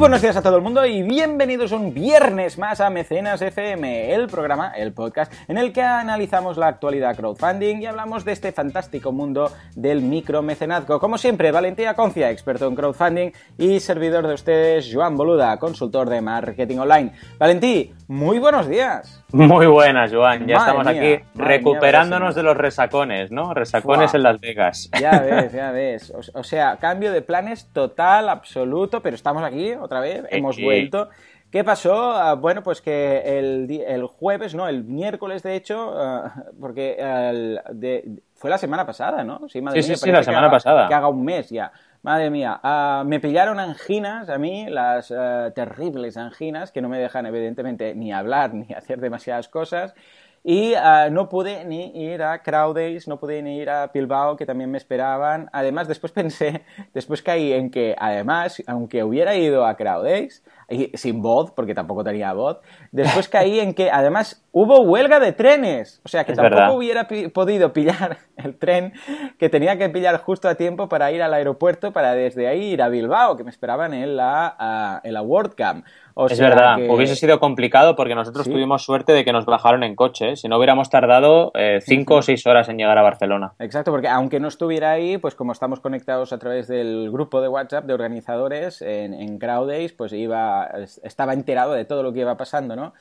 Buenos días a todo el mundo y bienvenidos un viernes más a Mecenas FM, el programa, el podcast en el que analizamos la actualidad crowdfunding y hablamos de este fantástico mundo del micromecenazgo. Como siempre, Valentía Concia, experto en crowdfunding y servidor de ustedes, Joan Boluda, consultor de marketing online. Valentí, muy buenos días. Muy buenas, Joan. Ya estamos aquí recuperándonos de los resacones, ¿no? Resacones en Las Vegas. Ya ves, ya ves. O, sea, cambio de planes total, absoluto, pero estamos aquí otra vez, hemos vuelto. ¿Qué pasó? Ah, bueno, pues que el, jueves, ¿no? El miércoles, de hecho, ah, porque fue la semana pasada, ¿no? Sí, sí, sí, la semana pasada. Que haga un mes ya. Madre mía, ah, me pillaron anginas a mí, las terribles anginas, que no me dejan evidentemente ni hablar ni hacer demasiadas cosas. Y no pude ni ir a Crowdays, no pude ni ir a Bilbao, que también me esperaban. Además, después pensé, después caí en que, además, aunque hubiera ido a Crowdays, sin voz, porque tampoco tenía voz. Después caí en que además hubo huelga de trenes, o sea que tampoco hubiera podido pillar el tren que tenía que pillar justo a tiempo para ir al aeropuerto para desde ahí ir a Bilbao, que me esperaban en la, en la WordCamp. Es verdad, hubiese sido complicado porque nosotros tuvimos suerte de que nos bajaron en coche, ¿eh? si no hubiéramos tardado eh, cinco o seis horas en llegar a Barcelona. Exacto, porque aunque no estuviera ahí, pues como estamos conectados a través del grupo de WhatsApp de organizadores en, en Crowdays, pues iba estaba enterado de todo lo que iba pasando, ¿no?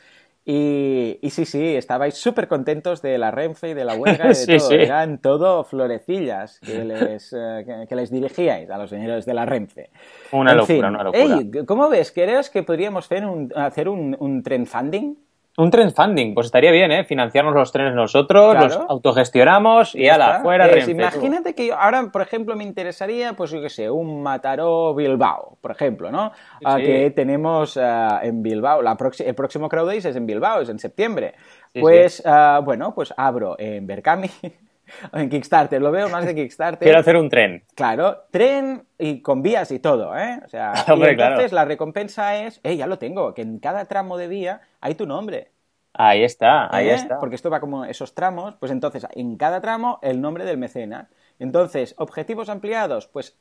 Y, sí, sí, estabais súper contentos de la Renfe y de la huelga y de todo. Eran todo florecillas que les, eh, que, les dirigíais a los señores de la Renfe. Una locura, una locura. ¿Cómo ves? ¿Crees que podríamos hacer un, hacer un, un trend funding? Un tren funding, pues estaría bien, ¿eh? Financiarnos los trenes nosotros, los autogestionamos y ala, fuera pues Imagínate que ahora, por ejemplo, me interesaría, pues yo qué sé, un Mataró Bilbao, por ejemplo, ¿no? Ah, que tenemos ah, en Bilbao, la el próximo Crowd Days es en Bilbao, es en septiembre. pues, ah, bueno, pues abro en Berkami en Kickstarter, lo veo más de Kickstarter. Quiero hacer un tren. Claro, tren y con vías y todo, ¿eh? O sea, y entonces la recompensa es, eh, ya lo tengo, que en cada tramo de vía hay tu nombre. Ahí está, ahí ¿Eh? está. Porque esto va como esos tramos, pues entonces en cada tramo el nombre del mecenas. Entonces, objetivos ampliados, pues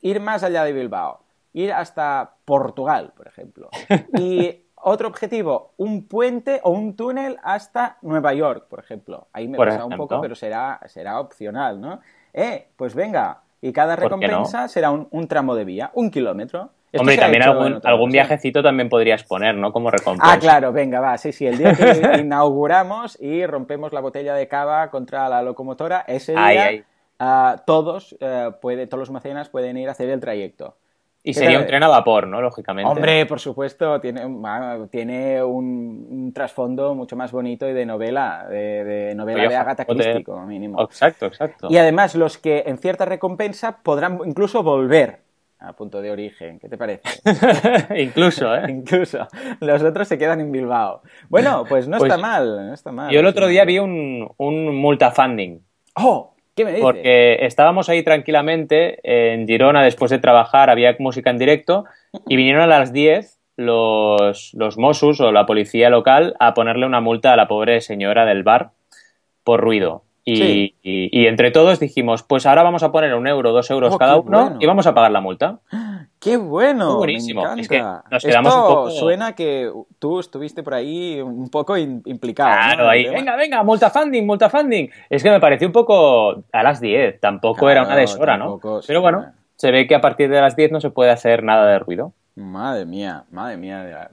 ir más allá de Bilbao, ir hasta Portugal, por ejemplo. Y otro objetivo, un puente o un túnel hasta Nueva York, por ejemplo. Ahí me pasa un poco, pero será, será opcional, ¿no? Eh, pues venga, y cada recompensa será un, tramo de vía, un kilómetro. Hombre, y también algún, algún viajecito también podrías poner, ¿no? Como recompensa. Ah, claro, venga, va, sí, sí. El día que inauguramos y rompemos la botella de cava contra la locomotora, ese día ah, todos, eh, puede, todos los mecenas pueden ir a hacer el trayecto. Y sería un tren a vapor, ¿no? Lógicamente. Hombre, por supuesto, tiene, tiene un, trasfondo mucho más bonito y de novela, de, novela de Agatha Christie, como mínimo. Exacto, exacto. Y además, los que en cierta recompensa podrán incluso volver a punto de origen. ¿Qué te parece? incluso, ¿eh? incluso. Los otros se quedan en Bilbao. Bueno, pues no pues está mal, no está mal. Yo el otro día vi un, un multafunding. ¡Oh! Porque estábamos ahí tranquilamente en Girona después de trabajar, había música en directo y vinieron a las 10 los, los Mossos o la policía local a ponerle una multa a la pobre señora del bar por ruido. Y, y, entre todos dijimos, pues ahora vamos a poner un euro, dos euros oh, cada uno y vamos a pagar la multa. ¡Qué bueno! buenísimo. Es que nos quedamos un poco... suena que tú estuviste por ahí un poco implicado. Claro, ahí, venga, venga, multafunding, multafunding. Es que me pareció un poco a las 10, tampoco era una deshora, ¿no? Pero bueno, se ve que a partir de las 10 no se puede hacer nada de ruido. Madre mía, madre mía.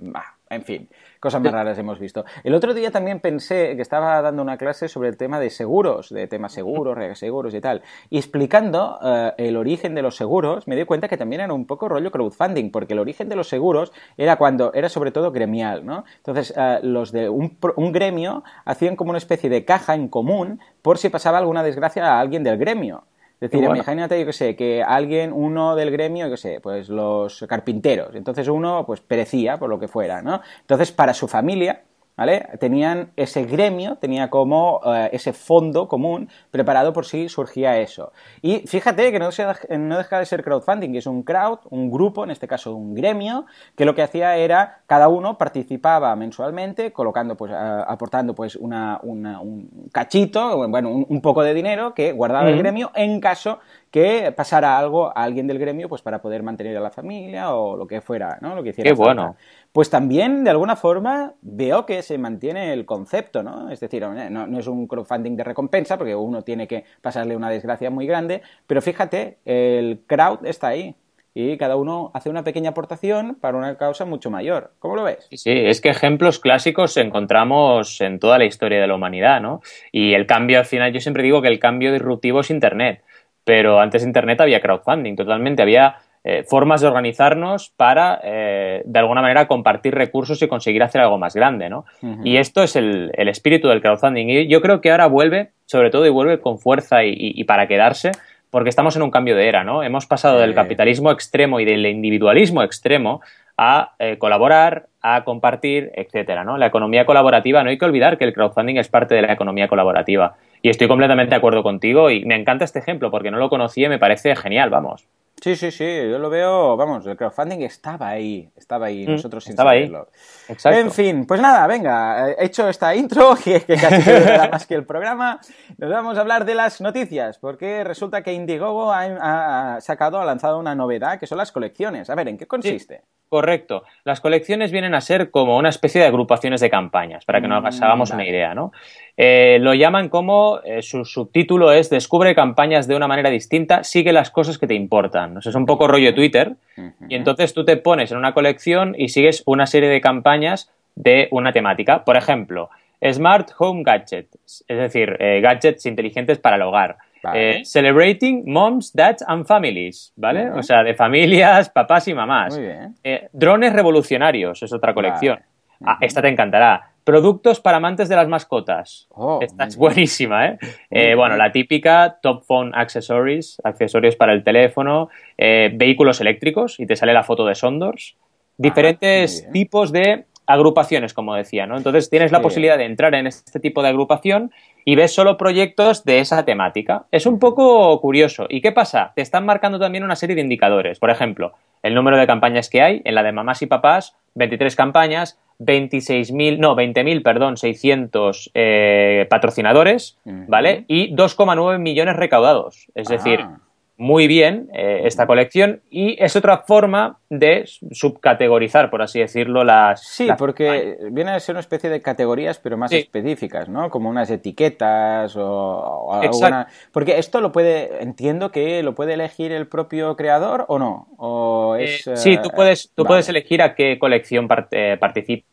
En fin, cosas más raras hemos visto. El otro día también pensé que estaba dando una clase sobre el tema de seguros, de temas seguros, seguros y tal. Y explicando eh, el origen de los seguros, me di cuenta que también era un poco rollo crowdfunding, porque el origen de los seguros era cuando era sobre todo gremial, ¿no? Entonces, eh, los de un, un gremio hacían como una especie de caja en común por si pasaba alguna desgracia a alguien del gremio. Es decir, imagínate, yo que sé, que alguien, uno del gremio, yo que sé, pues los carpinteros, entonces uno pues perecía por lo que fuera, ¿no? Entonces, para su familia, ¿vale? Tenían ese gremio, tenía como eh, ese fondo común preparado por si surgía eso. Y fíjate que no, no deja de ser crowdfunding, que es un crowd, un grupo, en este caso un gremio, que lo que hacía era, cada uno participaba mensualmente, colocando, pues, aportando pues una, un cachito, bueno, un, poco de dinero que guardaba el gremio en caso que pasara algo a alguien del gremio pues para poder mantener a la familia o lo que fuera, ¿no? Lo que hiciera Qué bueno pues también de alguna forma veo que se mantiene el concepto, ¿no? Es decir, no, es un crowdfunding de recompensa porque uno tiene que pasarle una desgracia muy grande, pero fíjate, el crowd está ahí y cada uno hace una pequeña aportación para una causa mucho mayor. ¿Cómo lo ves? Sí, es que ejemplos clásicos encontramos en toda la historia de la humanidad, ¿no? Y el cambio al final, yo siempre digo que el cambio disruptivo es Internet, pero antes de Internet había crowdfunding, totalmente, había eh, formas de organizarnos para, eh, de alguna manera, compartir recursos y conseguir hacer algo más grande, ¿no? Y esto es el, espíritu del crowdfunding. Y yo creo que ahora vuelve, sobre todo, y vuelve con fuerza y, para quedarse, porque estamos en un cambio de era, ¿no? Hemos pasado del capitalismo extremo y del individualismo extremo a eh, colaborar, a compartir, etcétera, ¿no? La economía colaborativa, no hay que olvidar que el crowdfunding es parte de la economía colaborativa. Y estoy completamente de acuerdo contigo y me encanta este ejemplo porque no lo conocía y me parece genial, vamos. Sí, sí, sí, yo lo veo, vamos, el crowdfunding estaba ahí, estaba ahí, mm, nosotros sin estaba saberlo. Ahí. Exacto. En fin, pues nada, venga, he hecho esta intro, que, que casi era más que el programa, nos vamos a hablar de las noticias, porque resulta que Indiegogo ha, sacado, ha lanzado una novedad, que son las colecciones. A ver, ¿en qué consiste? Correcto. Las colecciones vienen a ser como una especie de agrupaciones de campañas, para que nos mm, hagamos una idea, ¿no? Eh, lo llaman como, eh, su subtítulo es Descubre campañas de una manera distinta, sigue las cosas que te importan. Es un poco rollo Twitter. Y entonces tú te pones en una colección y sigues una serie de campañas de una temática. Por ejemplo, Smart Home Gadgets, es decir, eh, gadgets inteligentes para el hogar. celebrating Moms, Dads and Families, ¿vale? O sea, de familias, papás y mamás. drones revolucionarios, es otra colección. Ah, esta te encantará. Productos para amantes de las mascotas. Oh, Esta es buenísima, ¿eh? eh bueno, la típica Top Phone Accessories, accesorios para el teléfono, eh, vehículos eléctricos, y te sale la foto de Sondors. Ah, Diferentes tipos de agrupaciones, como decía, ¿no? Entonces tienes la posibilidad de entrar en este tipo de agrupación y ves solo proyectos de esa temática. Es un poco curioso. ¿Y qué pasa? Te están marcando también una serie de indicadores. Por ejemplo, el número de campañas que hay. En la de mamás y papás, 23 campañas, 26.000, no, 20.000, perdón, 600 eh, patrocinadores, ¿vale? Y 2,9 millones recaudados. Es decir, ah muy bien eh, esta colección y es otra forma de subcategorizar, por así decirlo, las... Sí, porque viene a ser una especie de categorías, pero más específicas, ¿no? Como unas etiquetas o, alguna... Porque esto lo puede, entiendo que lo puede elegir el propio creador o no. O eh, sí, tú puedes, tú puedes elegir a qué colección eh, participa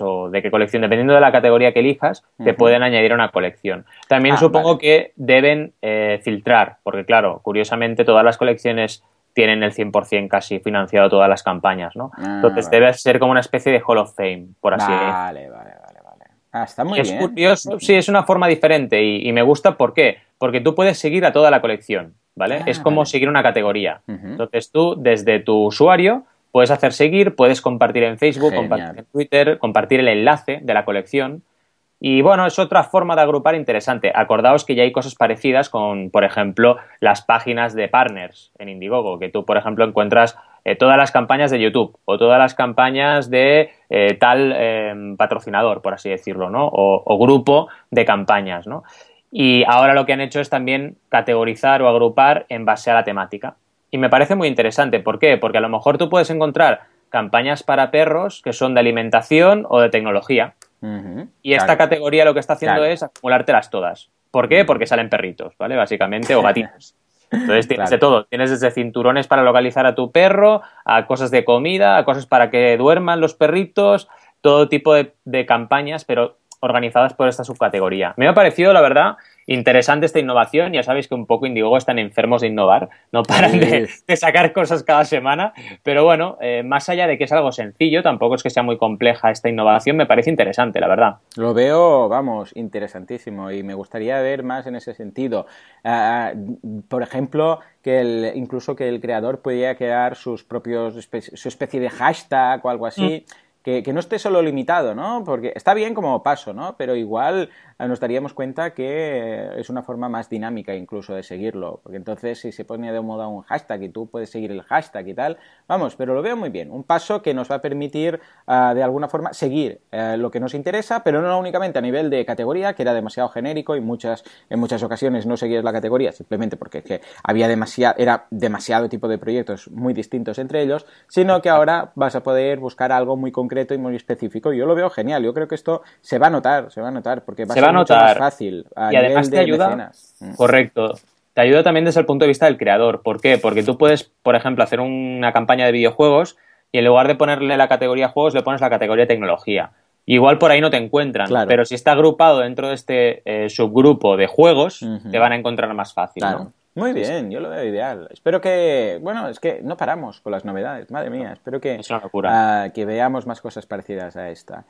o de qué colección, dependiendo de la categoría que elijas, te pueden añadir a una colección. También ah, supongo que deben eh, filtrar, porque claro, curiosamente todas las colecciones tienen el 100% casi financiado todas las campañas, ¿no? Ah, Entonces debe ser como una especie de Hall of Fame, por así decirlo. Vale, vale, vale, vale. Ah, está muy es curioso, sí, es una forma diferente y, me gusta, ¿por qué? Porque tú puedes seguir a toda la colección, ¿vale? es como seguir una categoría. Entonces tú, desde tu usuario, Puedes hacer seguir, puedes compartir en Facebook, compartir en Twitter, compartir el enlace de la colección. Y bueno, es otra forma de agrupar interesante. Acordaos que ya hay cosas parecidas con, por ejemplo, las páginas de partners en Indiegogo, que tú, por ejemplo, encuentras eh, todas las campañas de YouTube o todas las campañas de eh, tal em, patrocinador, por así decirlo, ¿no? O, o, grupo de campañas, ¿no? Y ahora lo que han hecho es también categorizar o agrupar en base a la temática. Y me parece muy interesante. ¿Por qué? Porque a lo mejor tú puedes encontrar campañas para perros que son de alimentación o de tecnología. Y esta categoría lo que está haciendo es acumulártelas todas. ¿Por qué? Porque salen perritos, ¿vale? Básicamente, o gatitos. Entonces tienes de todo. Tienes desde cinturones para localizar a tu perro, a cosas de comida, a cosas para que duerman los perritos, todo tipo de, de campañas, pero organizadas por esta subcategoría. Me ha parecido, la verdad, interesante esta innovación. Ya sabéis que un poco Indiegogo están enfermos de innovar, no paran de, sacar cosas cada semana. Pero bueno, eh, más allá de que es algo sencillo, tampoco es que sea muy compleja esta innovación, me parece interesante, la verdad. Lo veo, vamos, interesantísimo y me gustaría ver más en ese sentido. Ah, por ejemplo, que el, incluso que el creador pudiera crear sus propios, su especie de hashtag o algo así. Mm que, que, no esté solo limitado, ¿no? Porque está bien como paso, ¿no? Pero igual nos daríamos cuenta que es una forma más dinámica incluso de seguirlo. Porque entonces si se pone de moda un hashtag y tú puedes seguir el hashtag y tal, vamos, pero lo veo muy bien. Un paso que nos va a permitir uh, de alguna forma seguir uh, lo que nos interesa, pero no únicamente a nivel de categoría, que era demasiado genérico y muchas, en muchas ocasiones no seguías la categoría simplemente porque había demasiado, era demasiado tipo de proyectos muy distintos entre ellos, sino que ahora vas a poder buscar algo muy concreto y muy específico. Yo lo veo genial. Yo creo que esto se va a notar, se va a notar, porque va a ser va a notar. más fácil. A y además te ayuda. Mecenas. Correcto. Te ayuda también desde el punto de vista del creador. ¿Por qué? Porque tú puedes, por ejemplo, hacer una campaña de videojuegos y en lugar de ponerle la categoría juegos, le pones la categoría tecnología. Igual por ahí no te encuentran, Claro. pero si está agrupado dentro de este eh, subgrupo de juegos, te van a encontrar más fácil. Claro. ¿no? Muy bien, yo lo veo ideal. Espero que, bueno, es que no paramos con las novedades, madre mía. Espero que, Es ah, que veamos más cosas parecidas a esta.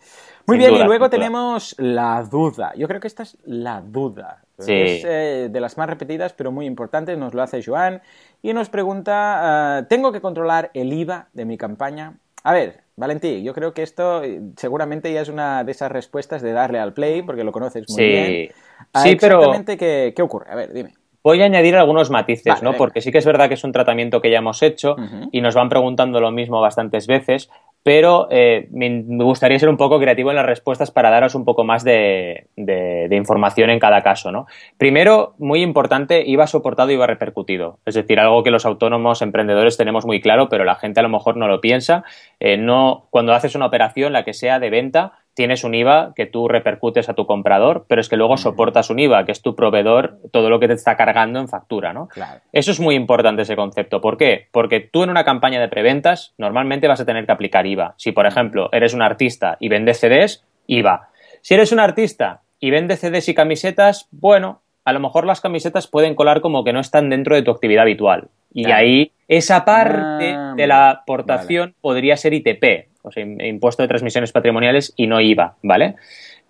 Muy Sin bien, duda, y luego duda. tenemos la duda. Yo creo que esta es la duda. Sí. Es eh, de las más repetidas, pero muy importantes. Nos lo hace Joan y nos pregunta: ah, ¿Tengo que controlar el IVA de mi campaña? A ver, Valentí, yo creo que esto eh, seguramente ya es una de esas respuestas de darle al play, porque lo conoces muy Sí. bien. Ah, Sí, pero- exactamente qué, qué ocurre? A ver, dime. Voy a añadir algunos matices, Vale, ¿no? venga. Porque sí que es verdad que es un tratamiento que ya hemos hecho y nos van preguntando lo mismo bastantes veces, pero eh, me me gustaría ser un poco creativo en las respuestas para daros un poco más de, de- de información en cada caso, ¿no? Primero, muy importante, IVA soportado, IVA repercutido. Es decir, algo que los autónomos emprendedores tenemos muy claro, pero la gente a lo mejor no lo piensa. Eh, no, cuando haces una operación, la que sea de venta, tienes un IVA que tú repercutes a tu comprador, pero es que luego soportas un IVA, que es tu proveedor, todo lo que te está cargando en factura, ¿no? Claro. Eso es muy importante ese concepto. ¿Por qué? Porque tú en una campaña de preventas normalmente vas a tener que aplicar IVA. Si, por ejemplo, eres un artista y vendes CDs, IVA. Si eres un artista y vendes CDs y camisetas, bueno, a lo mejor las camisetas pueden colar como que no están dentro de tu actividad habitual. Y Claro. ahí esa parte Ah, de la aportación podría ser ITP, o sea, impuesto de transmisiones patrimoniales y no IVA, ¿vale?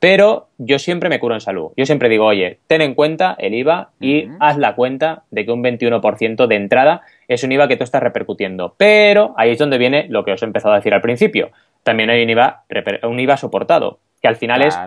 Pero yo siempre me curo en salud. Yo siempre digo, oye, ten en cuenta el IVA y haz la cuenta de que un 21% de entrada es un IVA que tú estás repercutiendo. Pero ahí es donde viene lo que os he empezado a decir al principio. También hay un IVA, un IVA soportado, que al final es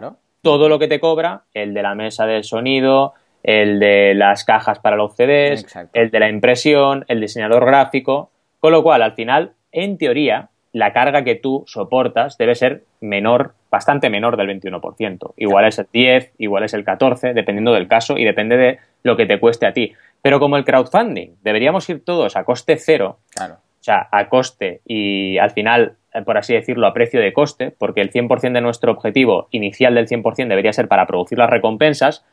todo lo que te cobra, el de la mesa del sonido, el de las cajas para los CDs, Exacto. el de la impresión, el diseñador gráfico, con lo cual al final, en teoría, la carga que tú soportas debe ser menor, bastante menor del 21%. Igual es el 10, igual es el 14, dependiendo del caso y depende de lo que te cueste a ti. Pero como el crowdfunding, deberíamos ir todos a coste cero, Claro. o sea, a coste y al final, por así decirlo, a precio de coste, porque el 100% de nuestro objetivo inicial del 100% debería ser para producir las recompensas,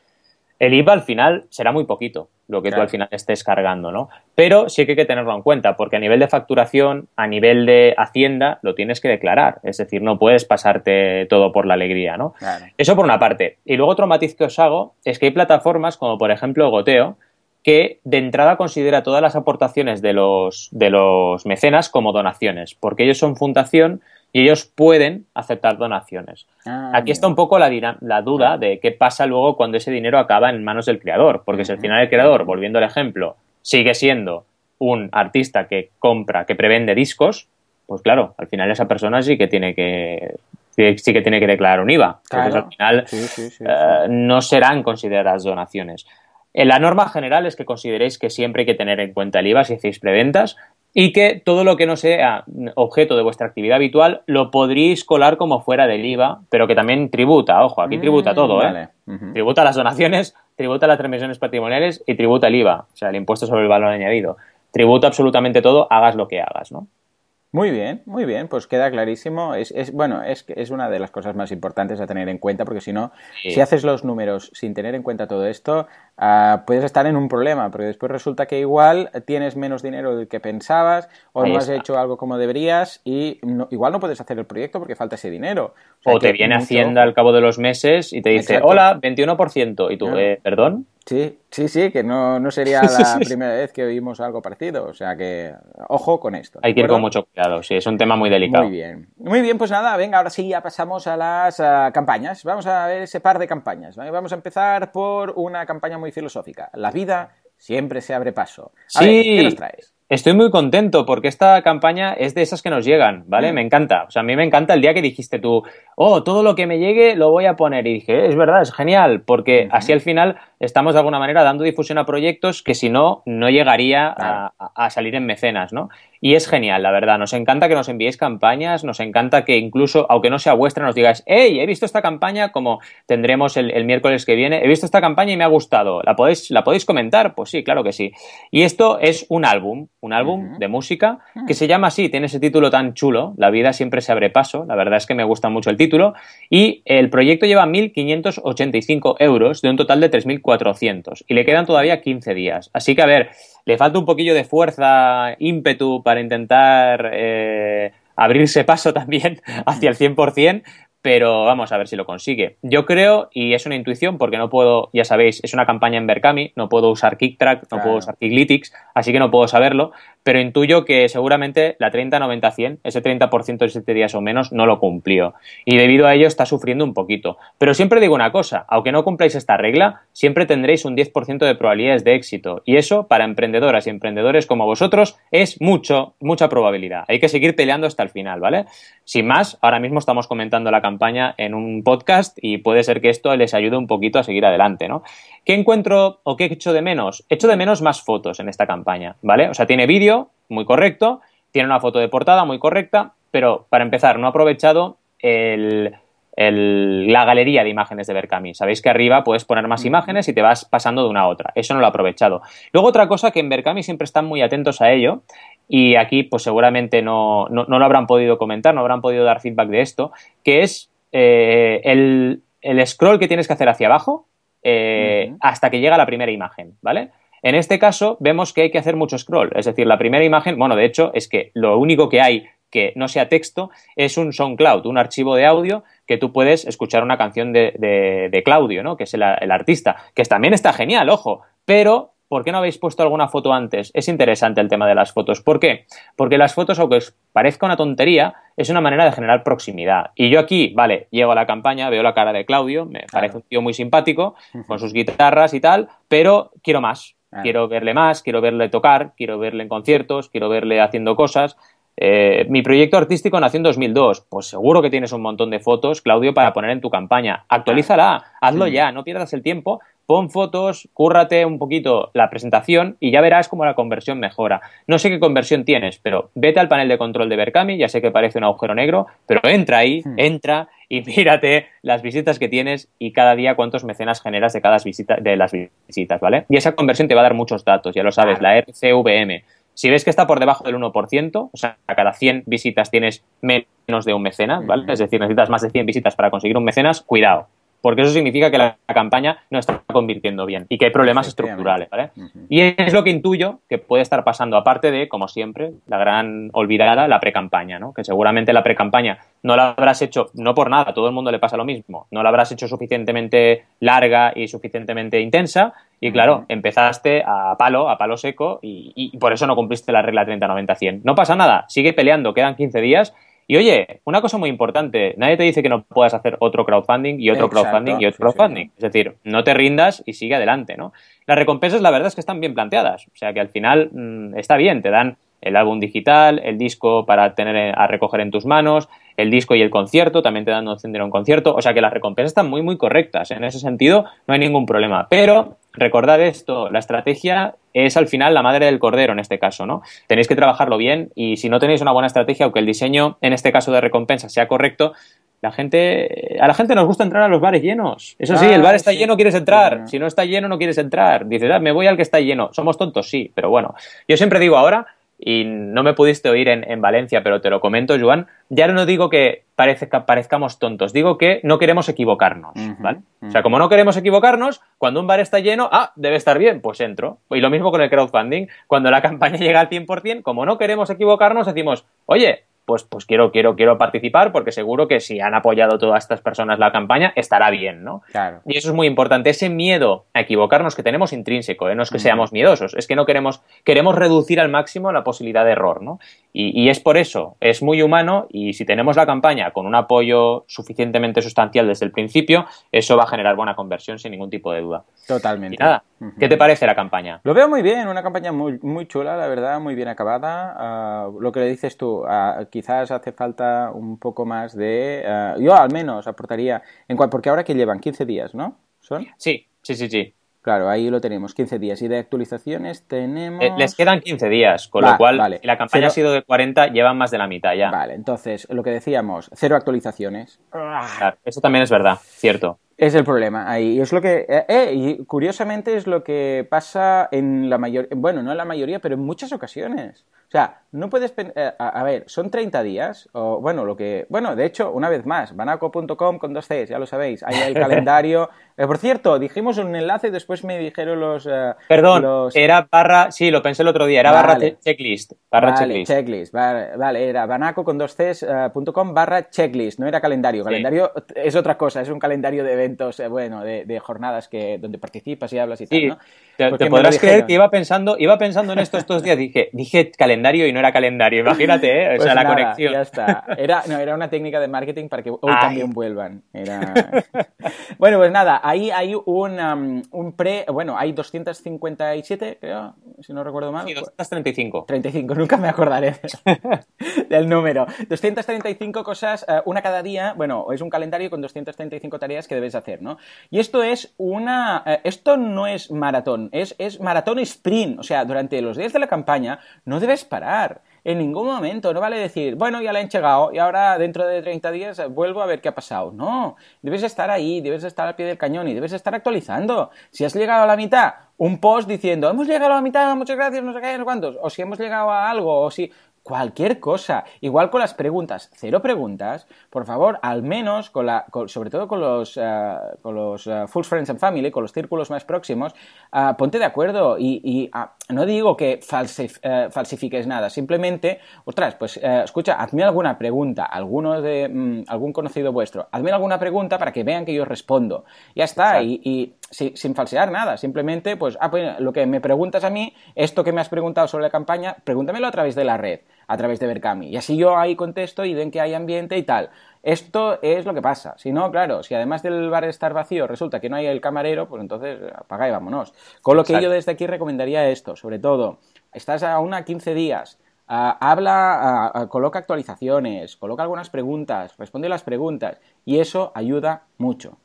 el IVA al final será muy poquito lo que Claro. tú al final estés cargando, ¿no? Pero sí que hay que tenerlo en cuenta, porque a nivel de facturación, a nivel de Hacienda, lo tienes que declarar. Es decir, no puedes pasarte todo por la alegría, ¿no? Claro. Eso por una parte. Y luego otro matiz que os hago es que hay plataformas como por ejemplo Goteo que de entrada considera todas las aportaciones de los, de los mecenas como donaciones, porque ellos son fundación y ellos pueden aceptar donaciones. Ah, Aquí está un poco la, duda de qué pasa luego cuando ese dinero acaba en manos del creador, porque si al final el creador, volviendo al ejemplo, sigue siendo un artista que compra, que prevende discos, pues claro, al final esa persona sí que tiene que sí sí que tiene que declarar un IVA. Entonces Claro. al final Sí, sí, sí, eh, no serán consideradas donaciones. En la norma general es que consideréis que siempre hay que tener en cuenta el IVA si hacéis preventas y que todo lo que no sea objeto de vuestra actividad habitual lo podríais colar como fuera del IVA, pero que también tributa, ojo, aquí Mm, tributa todo, ¿eh? Tributa las donaciones, tributa las transmisiones patrimoniales y tributa el IVA, o sea, el impuesto sobre el valor añadido. Tributa absolutamente todo, hagas lo que hagas, ¿no? Muy bien, muy bien, pues queda clarísimo. Es, es bueno, es, que es una de las cosas más importantes a tener en cuenta, porque si no, Sí. si haces los números sin tener en cuenta todo esto, ah, puedes estar en un problema, porque después resulta que igual tienes menos dinero del que pensabas, o Ahí no has está. hecho algo como deberías, y no- igual no puedes hacer el proyecto porque falta ese dinero. sea O te viene mucho Hacienda al cabo de los meses y te dice, Exacto. hola, 21%, y tú, eh, ¿perdón? Sí, sí, sí, que no, no sería la primera vez que oímos algo parecido. O sea que, ojo con esto. ¿de Hay que ir con mucho cuidado, sí, es un tema muy delicado. Muy bien. Muy bien, pues nada, venga, ahora sí ya pasamos a las ah, campañas. Vamos a ver ese par de campañas. ¿vale? Vamos a empezar por una campaña muy filosófica. La vida siempre se abre paso. A Sí. ver, ¿qué nos traes? Estoy muy contento porque esta campaña es de esas que nos llegan, ¿vale? Mm. Me encanta. O sea, a mí me encanta el día que dijiste tú, oh, todo lo que me llegue lo voy a poner. Y dije, es verdad, es genial, porque así al final estamos de alguna manera dando difusión a proyectos que si no, no llegaría a, salir en mecenas, ¿no? Y es genial, la verdad. Nos encanta que nos enviéis campañas, nos encanta que incluso, aunque no sea vuestra, nos digáis, hey, he visto esta campaña como tendremos el, miércoles que viene, he visto esta campaña y me ha gustado. ¿La podéis, ¿La podéis comentar? Pues sí, claro que sí. Y esto es un álbum, un álbum de música que se llama así, tiene ese título tan chulo, La vida siempre se abre paso. La verdad es que me gusta mucho el título. Y el proyecto lleva 1.585 euros de un total de 3.400 y le quedan todavía 15 días. Así que, a ver, le falta un poquillo de fuerza, ímpetu para intentar eh, abrirse paso también hacia el 100%, pero vamos a ver si lo consigue. Yo creo, y es una intuición, porque no puedo, ya sabéis, es una campaña en Berkami, no puedo usar KickTrack, no puedo usar Kicklytics, así que no puedo saberlo, pero intuyo que seguramente la 30-90-100, ese 30% de 7 días o menos, no lo cumplió. Y debido a ello está sufriendo un poquito. Pero siempre digo una cosa, aunque no cumpláis esta regla, siempre tendréis un 10% de probabilidades de éxito. Y eso, para emprendedoras y emprendedores como vosotros, es mucho, mucha probabilidad. Hay que seguir peleando hasta el final, ¿vale? Sin más, ahora mismo estamos comentando la campaña en un podcast y puede ser que esto les ayude un poquito a seguir adelante, ¿no? ¿Qué encuentro o qué echo de menos? Echo de menos más fotos en esta campaña, ¿vale? O sea, tiene vídeo muy correcto, tiene una foto de portada muy correcta, pero para empezar, no ha aprovechado la galería de imágenes de Berkami. Sabéis que arriba puedes poner más imágenes y te vas pasando de una a otra. Eso no lo ha aprovechado. Luego otra cosa que en Berkami siempre están muy atentos a ello y aquí pues seguramente no, lo habrán podido comentar, no habrán podido dar feedback de esto, que es eh, el, el scroll que tienes que hacer hacia abajo eh, hasta que llega la primera imagen, ¿vale? En este caso vemos que hay que hacer mucho scroll, es decir, la primera imagen, bueno, de hecho es que lo único que hay que no sea texto es un SoundCloud, un archivo de audio que tú puedes escuchar una canción de, Claudio, ¿no? que es el, el, artista, que también está genial, ojo, pero ¿por qué no habéis puesto alguna foto antes? Es interesante el tema de las fotos. ¿Por qué? Porque las fotos, aunque os parezca una tontería, es una manera de generar proximidad. Y yo aquí, vale, llego a la campaña, veo la cara de Claudio, me parece un tío muy simpático, con sus guitarras y tal, pero quiero más. Quiero verle más, quiero verle tocar, quiero verle en conciertos, quiero verle haciendo cosas. Eh, mi proyecto artístico nació en 2002. Pues seguro que tienes un montón de fotos, Claudio, para poner en tu campaña. Actualízala, hazlo ya, no pierdas el tiempo. Pon fotos, cúrrate un poquito la presentación y ya verás cómo la conversión mejora. No sé qué conversión tienes, pero vete al panel de control de Berkami, ya sé que parece un agujero negro, pero entra ahí, hmm. entra y mírate las visitas que tienes y cada día cuántos mecenas generas de cada visita, de las visitas, ¿vale? Y esa conversión te va a dar muchos datos, ya lo sabes, la RCVM si ves que está por debajo del 1%, o sea, a cada 100 visitas tienes menos de un mecenas, ¿vale? Es decir, necesitas más de 100 visitas para conseguir un mecenas, cuidado, porque eso significa que la campaña no está convirtiendo bien y que hay problemas estructurales, ¿vale? Y es lo que intuyo que puede estar pasando, aparte de, como siempre, la gran olvidada, la pre-campaña, ¿no? Que seguramente la pre-campaña no la habrás hecho, no por nada, a todo el mundo le pasa lo mismo, no la habrás hecho suficientemente larga y suficientemente intensa y claro, empezaste a palo, a palo seco y, y por eso no cumpliste la regla 30-90-100. No pasa nada, sigue peleando, quedan 15 días y oye, una cosa muy importante, nadie te dice que no puedas hacer otro crowdfunding y otro crowdfunding y otro crowdfunding. Es decir, no te rindas y sigue adelante, ¿no? Las recompensas, la verdad es que están bien planteadas. O sea que al final mm, está bien, te dan el álbum digital, el disco para tener eh, a recoger en tus manos, el disco y el concierto, también te dan opción de un concierto, o sea que las recompensas están muy muy correctas, en ese sentido no hay ningún problema, pero recordad esto, la estrategia es al final la madre del cordero en este caso, ¿no? Tenéis que trabajarlo bien y si no tenéis una buena estrategia, aunque el diseño en este caso de recompensa sea correcto, la gente, a la gente nos gusta entrar a los bares llenos. Eso sí, el bar ah, está lleno, quieres entrar. Si no está lleno, no quieres entrar. Dices, ah, me voy al que está lleno. Somos tontos, sí, pero bueno. Yo siempre digo ahora, y no me pudiste oír en, Valencia, pero te lo comento, Joan, ya no digo que parezcamos tontos, digo que no queremos equivocarnos, ¿vale? O sea, como no queremos equivocarnos, cuando un bar está lleno, ah, debe estar bien, pues entro. Y lo mismo con el crowdfunding, cuando la campaña llega al 100%, como no queremos equivocarnos, decimos, oye, pues, pues quiero, quiero, quiero participar porque seguro que si han apoyado todas estas personas la campaña, estará bien, ¿no? Claro. Y eso es muy importante, ese miedo a equivocarnos que tenemos intrínseco, ¿eh? no es que seamos miedosos, es que no queremos, queremos reducir al máximo la posibilidad de error, ¿no? Y, es por eso, es muy humano y si tenemos la campaña con un apoyo suficientemente sustancial desde el principio, eso va a generar buena conversión sin ningún tipo de duda. Totalmente. Y nada, ¿Qué te parece la campaña? Lo veo muy bien, una campaña muy, muy chula, la verdad, muy bien acabada. Ah, lo que le dices tú, ah, quizás hace falta un poco más de... Ah, yo al menos aportaría, en cual, porque ahora que llevan 15 días, ¿no? ¿Son? Sí, sí, sí, sí. Claro, ahí lo tenemos, 15 días. Y de actualizaciones tenemos... Eh, les quedan 15 días, con lo cual, si la campaña ha sido de 40, llevan más de la mitad ya. Vale, entonces, lo que decíamos, cero actualizaciones. Claro, eso también es verdad, cierto. Es el problema ahí. Y es lo que. Eh, eh, y curiosamente es lo que pasa en la mayoría. Bueno, no en la mayoría, pero en muchas ocasiones. O sea, no puedes... Eh, a, ver, son 30 días, o bueno, lo que... Bueno, de hecho, una vez más, banaco.com con dos Cs, ya lo sabéis, ahí hay el calendario. Eh, por cierto, dijimos un enlace y después me dijeron los... Eh, Perdón, era barra... Sí, lo pensé el otro día, era barra checklist. Barra vale, checklist. vale, era banaco con dos Cs.com barra checklist, no era calendario. Calendario es otra cosa, es un calendario de eventos, bueno, de, jornadas que donde participas y hablas y tal, ¿no? Te, te podrás creer que iba pensando, iba pensando en esto estos días, dije, dije calendario y no era calendario. Imagínate, ¿eh? O pues sea, la conexión. Ya está. Era, no, era una técnica de marketing para que hoy también vuelvan. bueno, pues nada, ahí hay un, um, un pre. Bueno, hay 257, creo, si no recuerdo mal. Sí, 235. 35, nunca me acordaré del número. 235 cosas, eh, una cada día. Bueno, es un calendario con 235 tareas que debes hacer, ¿no? Y esto es una. Eh, esto no es maratón, es, es maratón sprint. O sea, durante los días de la campaña no debes parar. En ningún momento. No vale decir, bueno, ya la he llegado y ahora dentro de 30 días vuelvo a ver qué ha pasado. No. Debes estar ahí, debes estar al pie del cañón y debes estar actualizando. Si has llegado a la mitad, un post diciendo, hemos llegado a la mitad, muchas gracias, no sé qué, no cuántos. O si hemos llegado a algo, o si cualquier cosa. Igual con las preguntas, cero preguntas, por favor, al menos, con la, sobre todo con los, uh, con los uh, Full Friends and Family, con los círculos más próximos, uh, ponte de acuerdo y, no digo que falsifiques nada, simplemente, ostras, pues escucha, hazme alguna pregunta, alguno de, mm, algún conocido vuestro, hazme alguna pregunta para que vean que yo respondo. Ya está, y, y sin falsear nada, simplemente, pues, ah, pues, lo que me preguntas a mí, esto que me has preguntado sobre la campaña, pregúntamelo a través de la red a través de Berkami. Y así yo ahí contesto y ven que hay ambiente y tal. Esto es lo que pasa. Si no, claro, si además del bar estar vacío resulta que no hay el camarero, pues entonces apaga y vámonos. Con lo que yo desde aquí recomendaría esto, sobre todo, estás a una 15 días, ah, habla, ah, ah, coloca actualizaciones, coloca algunas preguntas, responde las preguntas y eso ayuda mucho.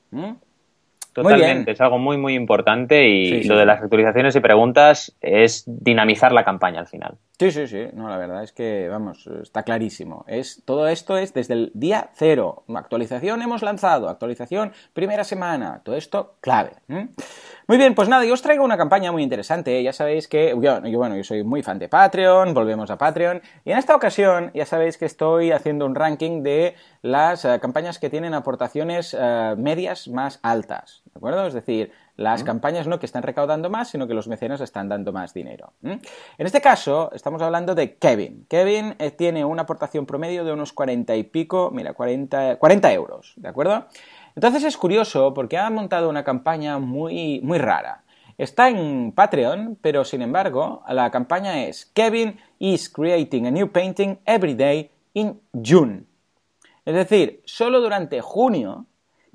Totalmente, es algo muy, muy importante y lo de las actualizaciones y preguntas es dinamizar la campaña al final. Sí, sí, sí, no, la verdad es que, vamos, está clarísimo. Es, todo esto es desde el día cero. Actualización hemos lanzado, actualización primera semana, todo esto clave. Muy bien, pues nada, yo os traigo una campaña muy interesante. Ya sabéis que yo, bueno, yo soy muy fan de Patreon, volvemos a Patreon. Y en esta ocasión ya sabéis que estoy haciendo un ranking de las eh, campañas que tienen aportaciones eh, medias más altas. ¿De acuerdo? Es decir, las campañas no que están recaudando más, sino que los mecenas están dando más dinero. En este caso, estamos hablando de Kevin. Kevin eh, tiene una aportación promedio de unos 40 y pico, mira, 40, 40 euros, ¿de acuerdo? Entonces es curioso porque ha montado una campaña muy, muy rara. Está en Patreon, pero sin embargo, la campaña es Kevin is creating a new painting every day in June. Es decir, solo durante junio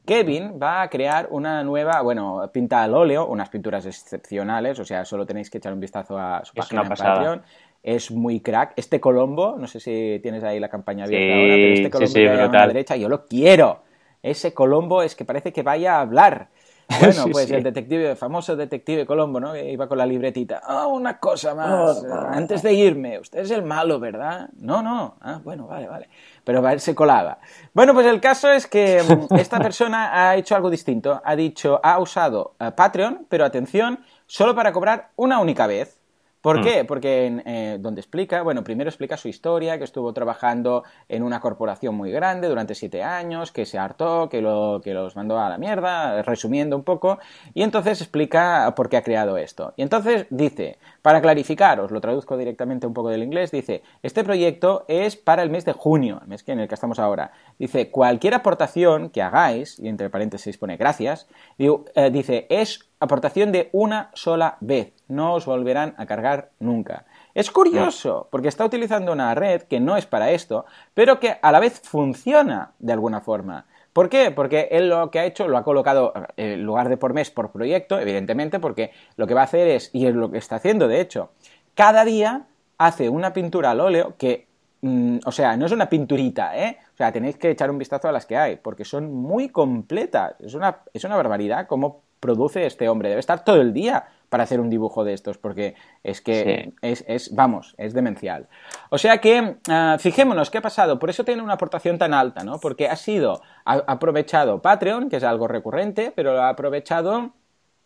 Kevin va a crear una nueva, bueno, pinta al óleo, unas pinturas excepcionales, o sea, solo tenéis que echar un vistazo a su página de Patreon. Es muy crack. Este Colombo, no sé si tienes ahí la campaña abierta ahora, pero este Colombo a la derecha, yo lo quiero. Ese Colombo es que parece que vaya a hablar. Bueno, pues el detective, el famoso detective Colombo, ¿no? Que iba con la libretita. Ah, una cosa más. Oh, antes de irme, usted es el malo, ¿verdad? No, no. Ah, bueno, vale, vale. Pero va, se colaba. Bueno, pues el caso es que mm, esta persona ha hecho algo distinto. Ha dicho, ha usado eh, Patreon, pero atención, solo para cobrar una única vez. ¿Por mm. qué? Porque eh, donde explica, bueno, primero explica su historia, que estuvo trabajando en una corporación muy grande durante siete años, que se hartó, que, lo, que los mandó a la mierda, resumiendo un poco, y entonces explica por qué ha creado esto. Y entonces dice, para clarificar, os lo traduzco directamente un poco del inglés, dice, este proyecto es para el mes de junio, el mes en el que estamos ahora. Dice, cualquier aportación que hagáis, y entre paréntesis pone gracias, eh, dice, es aportación de una sola vez. No os volverán a cargar nunca. Es curioso, porque está utilizando una red que no es para esto, pero que a la vez funciona de alguna forma. ¿Por qué? Porque él lo que ha hecho lo ha colocado en lugar de por mes por proyecto, evidentemente, porque lo que va a hacer es, y es lo que está haciendo de hecho, cada día hace una pintura al óleo que, mm, o sea, no es una pinturita, ¿eh? O sea, tenéis que echar un vistazo a las que hay, porque son muy completas. Es una, es una barbaridad cómo produce este hombre. Debe estar todo el día para hacer un dibujo de estos, porque es que es, es, vamos, es demencial. O sea que, uh, fijémonos qué ha pasado, por eso tiene una aportación tan alta, ¿no? Porque ha sido, ha aprovechado Patreon, que es algo recurrente, pero lo ha aprovechado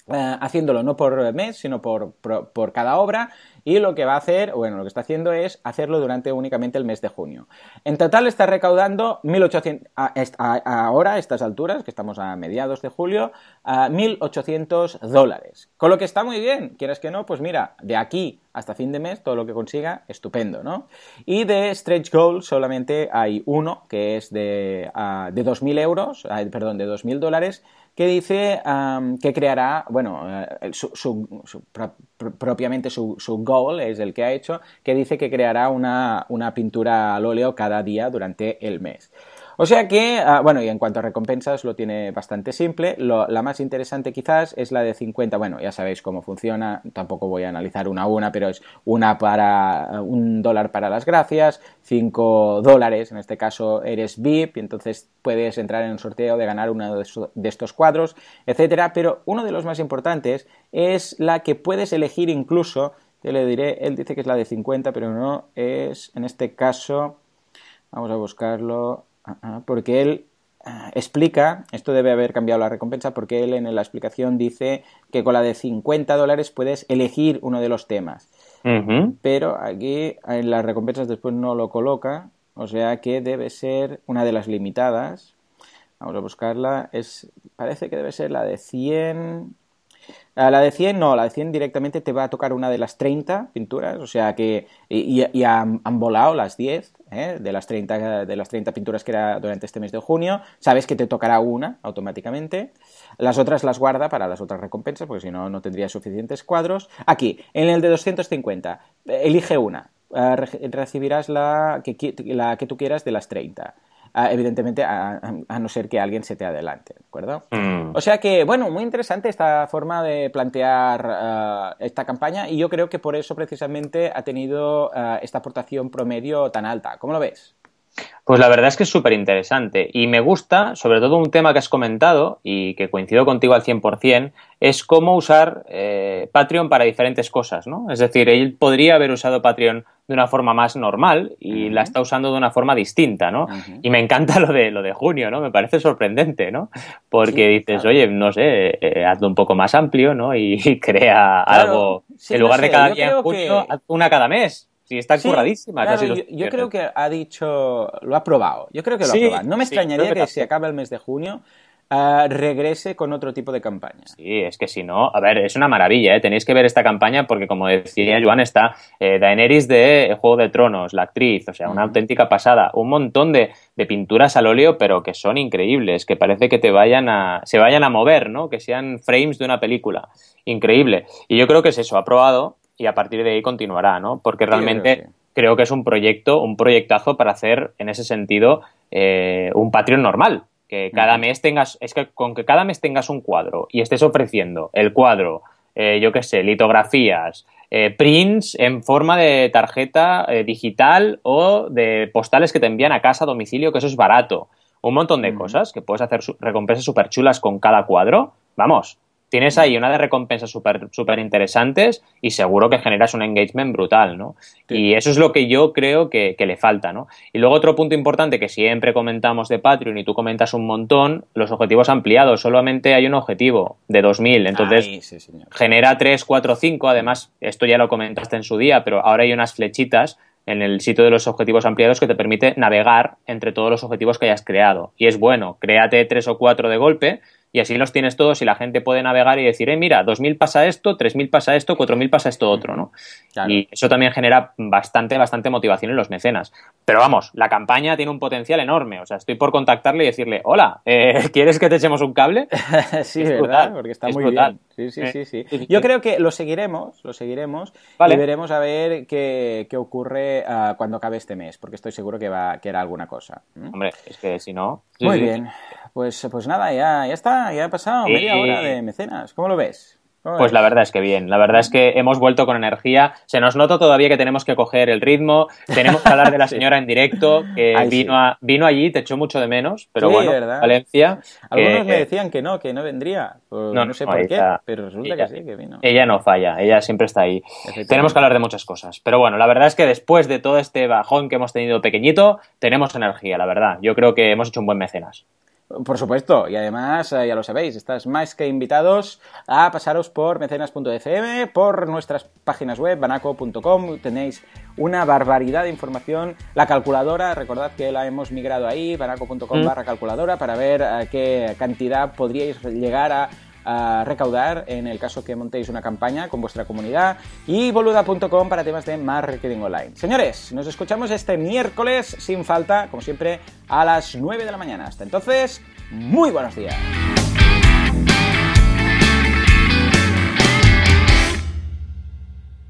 Uh, haciéndolo no por mes, sino por, por, cada obra, y lo que va a hacer, bueno, lo que está haciendo es hacerlo durante únicamente el mes de junio. En total está recaudando 1.800, a, ahora, a estas alturas, que estamos a mediados de julio, a 1.800 dólares. Con lo que está muy bien, quieres que no, pues mira, de aquí hasta fin de mes, todo lo que consiga, estupendo, ¿no? Y de stretch goal solamente hay uno, que es de, uh, de 2.000 euros, uh, perdón, de 2.000 dólares, que dice que creará, bueno, uh, su, su, su, pro, propiamente su, goal es el que ha hecho, que dice que creará una, una pintura al óleo cada día durante el mes. O sea que, uh, bueno, y en cuanto a recompensas lo tiene bastante simple. Lo, la más interesante quizás es la de 50. Bueno, ya sabéis cómo funciona. Tampoco voy a analizar una a una, pero es una para un dólar para las gracias, 5 dólares, en este caso eres VIP y entonces puedes entrar en un sorteo de ganar uno de, estos cuadros, etcétera. Pero uno de los más importantes es la que puedes elegir incluso, te le diré, él dice que es la de 50, pero no es, en este caso, vamos a buscarlo, porque él ah, explica, esto debe haber cambiado la recompensa, porque él en la explicación dice que con la de 50 dólares puedes elegir uno de los temas. Uh -huh. Pero aquí en las recompensas después no lo coloca, o sea que debe ser una de las limitadas. Vamos a buscarla. Es, parece que debe ser la de 100. A la de 100 no, la de 100 directamente te va a tocar una de las 30 pinturas, o sea que y, han, volado las 10 ¿eh? de, las 30, de las 30 pinturas que era durante este mes de junio, sabes que te tocará una automáticamente, las otras las guarda para las otras recompensas, porque si no, no tendría suficientes cuadros. Aquí, en el de 250, elige una, uh, recibirás la que, la que tú quieras de las 30. Uh, evidentemente a, a, no ser que alguien se te adelante, ¿de acuerdo? Mm. O sea que, bueno, muy interesante esta forma de plantear uh, esta campaña y yo creo que por eso precisamente ha tenido uh, esta aportación promedio tan alta. ¿Cómo lo ves? Pues la verdad es que es súper interesante y me gusta, sobre todo un tema que has comentado y que coincido contigo al 100%, es cómo usar eh, Patreon para diferentes cosas, ¿no? Es decir, él podría haber usado Patreon de una forma más normal y uh -huh. la está usando de una forma distinta, ¿no? Uh -huh. Y me encanta lo de, lo de junio, ¿no? Me parece sorprendente, ¿no? Porque sí, dices, claro. oye, no sé, eh, hazlo un poco más amplio, ¿no? Y, y crea claro, algo, sí, en lugar no sé, de cada día en junio, que... haz una cada mes. Sí, está sí, curradísima. Claro, casi yo, yo, creo que ha dicho, lo ha probado. Yo creo que lo sí, ha probado. No me extrañaría que, que si acaba el mes de junio uh, regrese con otro tipo de campaña. Sí, es que si no, a ver, es una maravilla, ¿eh? tenéis que ver esta campaña porque como decía Joan, está eh, Daenerys de Juego de Tronos, la actriz, o sea, una uh -huh. auténtica pasada, un montón de, de, pinturas al óleo, pero que son increíbles, que parece que te vayan a, se vayan a mover, ¿no? Que sean frames de una película. Increíble. Y yo creo que es eso, ha probado y a partir de ahí continuará, ¿no? Porque realmente sí, creo que es un proyecto, un proyectazo para hacer en ese sentido eh, un Patreon normal. Que cada uh -huh. mes tengas, es que con que cada mes tengas un cuadro y estés ofreciendo el cuadro, eh, yo qué sé, litografías, eh, prints en forma de tarjeta eh, digital o de postales que te envían a casa a domicilio, que eso es barato. Un montón de uh -huh. cosas que puedes hacer recompensas súper chulas con cada cuadro. Vamos, tienes ahí una de recompensas súper super interesantes y seguro que generas un engagement brutal, ¿no? Sí. Y eso es lo que yo creo que, que, le falta, ¿no? Y luego otro punto importante que siempre comentamos de Patreon y tú comentas un montón, los objetivos ampliados. Solamente hay un objetivo de 2000, entonces Ay, sí, genera 3, 4, 5. Además, esto ya lo comentaste en su día, pero ahora hay unas flechitas en el sitio de los objetivos ampliados que te permite navegar entre todos los objetivos que hayas creado. Y es bueno, créate tres o cuatro de golpe y así los tienes todos y la gente puede navegar y decir, eh, mira, 2.000 pasa esto, 3.000 pasa esto, 4.000 pasa esto otro, ¿no? Claro. Y eso también genera bastante, bastante motivación en los mecenas. Pero vamos, la campaña tiene un potencial enorme. O sea, estoy por contactarle y decirle, hola, eh, ¿quieres que te echemos un cable? sí, es ¿verdad? Brutal, porque está muy brutal. bien. Sí, sí, sí, sí. Yo creo que lo seguiremos, lo seguiremos vale. y veremos a ver qué, qué ocurre uh, cuando acabe este mes, porque estoy seguro que va que era alguna cosa. ¿Mm? Hombre, es que si no... Sí, muy sí. bien. Pues, pues nada, ya, ya está, ya ha pasado media hora de mecenas. ¿Cómo lo ves? Pues la verdad es que bien, la verdad es que hemos vuelto con energía, se nos nota todavía que tenemos que coger el ritmo, tenemos que hablar de la señora en directo, que vino, vino allí, te echó mucho de menos, pero bueno, Valencia... Algunos me decían que no, que no vendría, pues no, sé por qué, pero resulta que sí, que vino. Ella no falla, ella siempre está ahí. Tenemos que hablar de muchas cosas, pero bueno, la verdad es que después de todo este bajón que hemos tenido pequeñito, tenemos energía, la verdad, yo creo que hemos hecho un buen mecenas. Por supuesto, y además, eh, ya lo sabéis, estás más que invitados a pasaros por mecenas.fm, por nuestras páginas web, banaco.com, tenéis una barbaridad de información. La calculadora, recordad que la hemos migrado ahí, banaco.com mm. barra calculadora, para ver a eh, qué cantidad podríais llegar a a recaudar en el caso que montéis una campaña con vuestra comunidad y boluda.com para temas de marketing online. Señores, nos escuchamos este miércoles sin falta, como siempre, a las 9 de la mañana. Hasta entonces, muy buenos días.